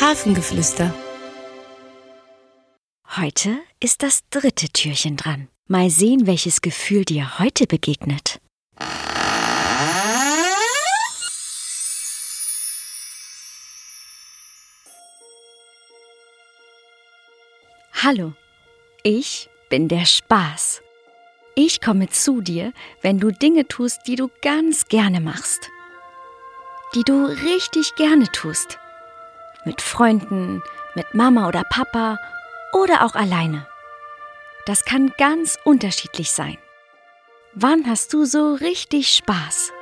Hafengeflüster. Heute ist das dritte Türchen dran. Mal sehen, welches Gefühl dir heute begegnet. Hallo, ich bin der Spaß. Ich komme zu dir, wenn du Dinge tust, die du ganz gerne machst. Die du richtig gerne tust. Mit Freunden, mit Mama oder Papa oder auch alleine. Das kann ganz unterschiedlich sein. Wann hast du so richtig Spaß?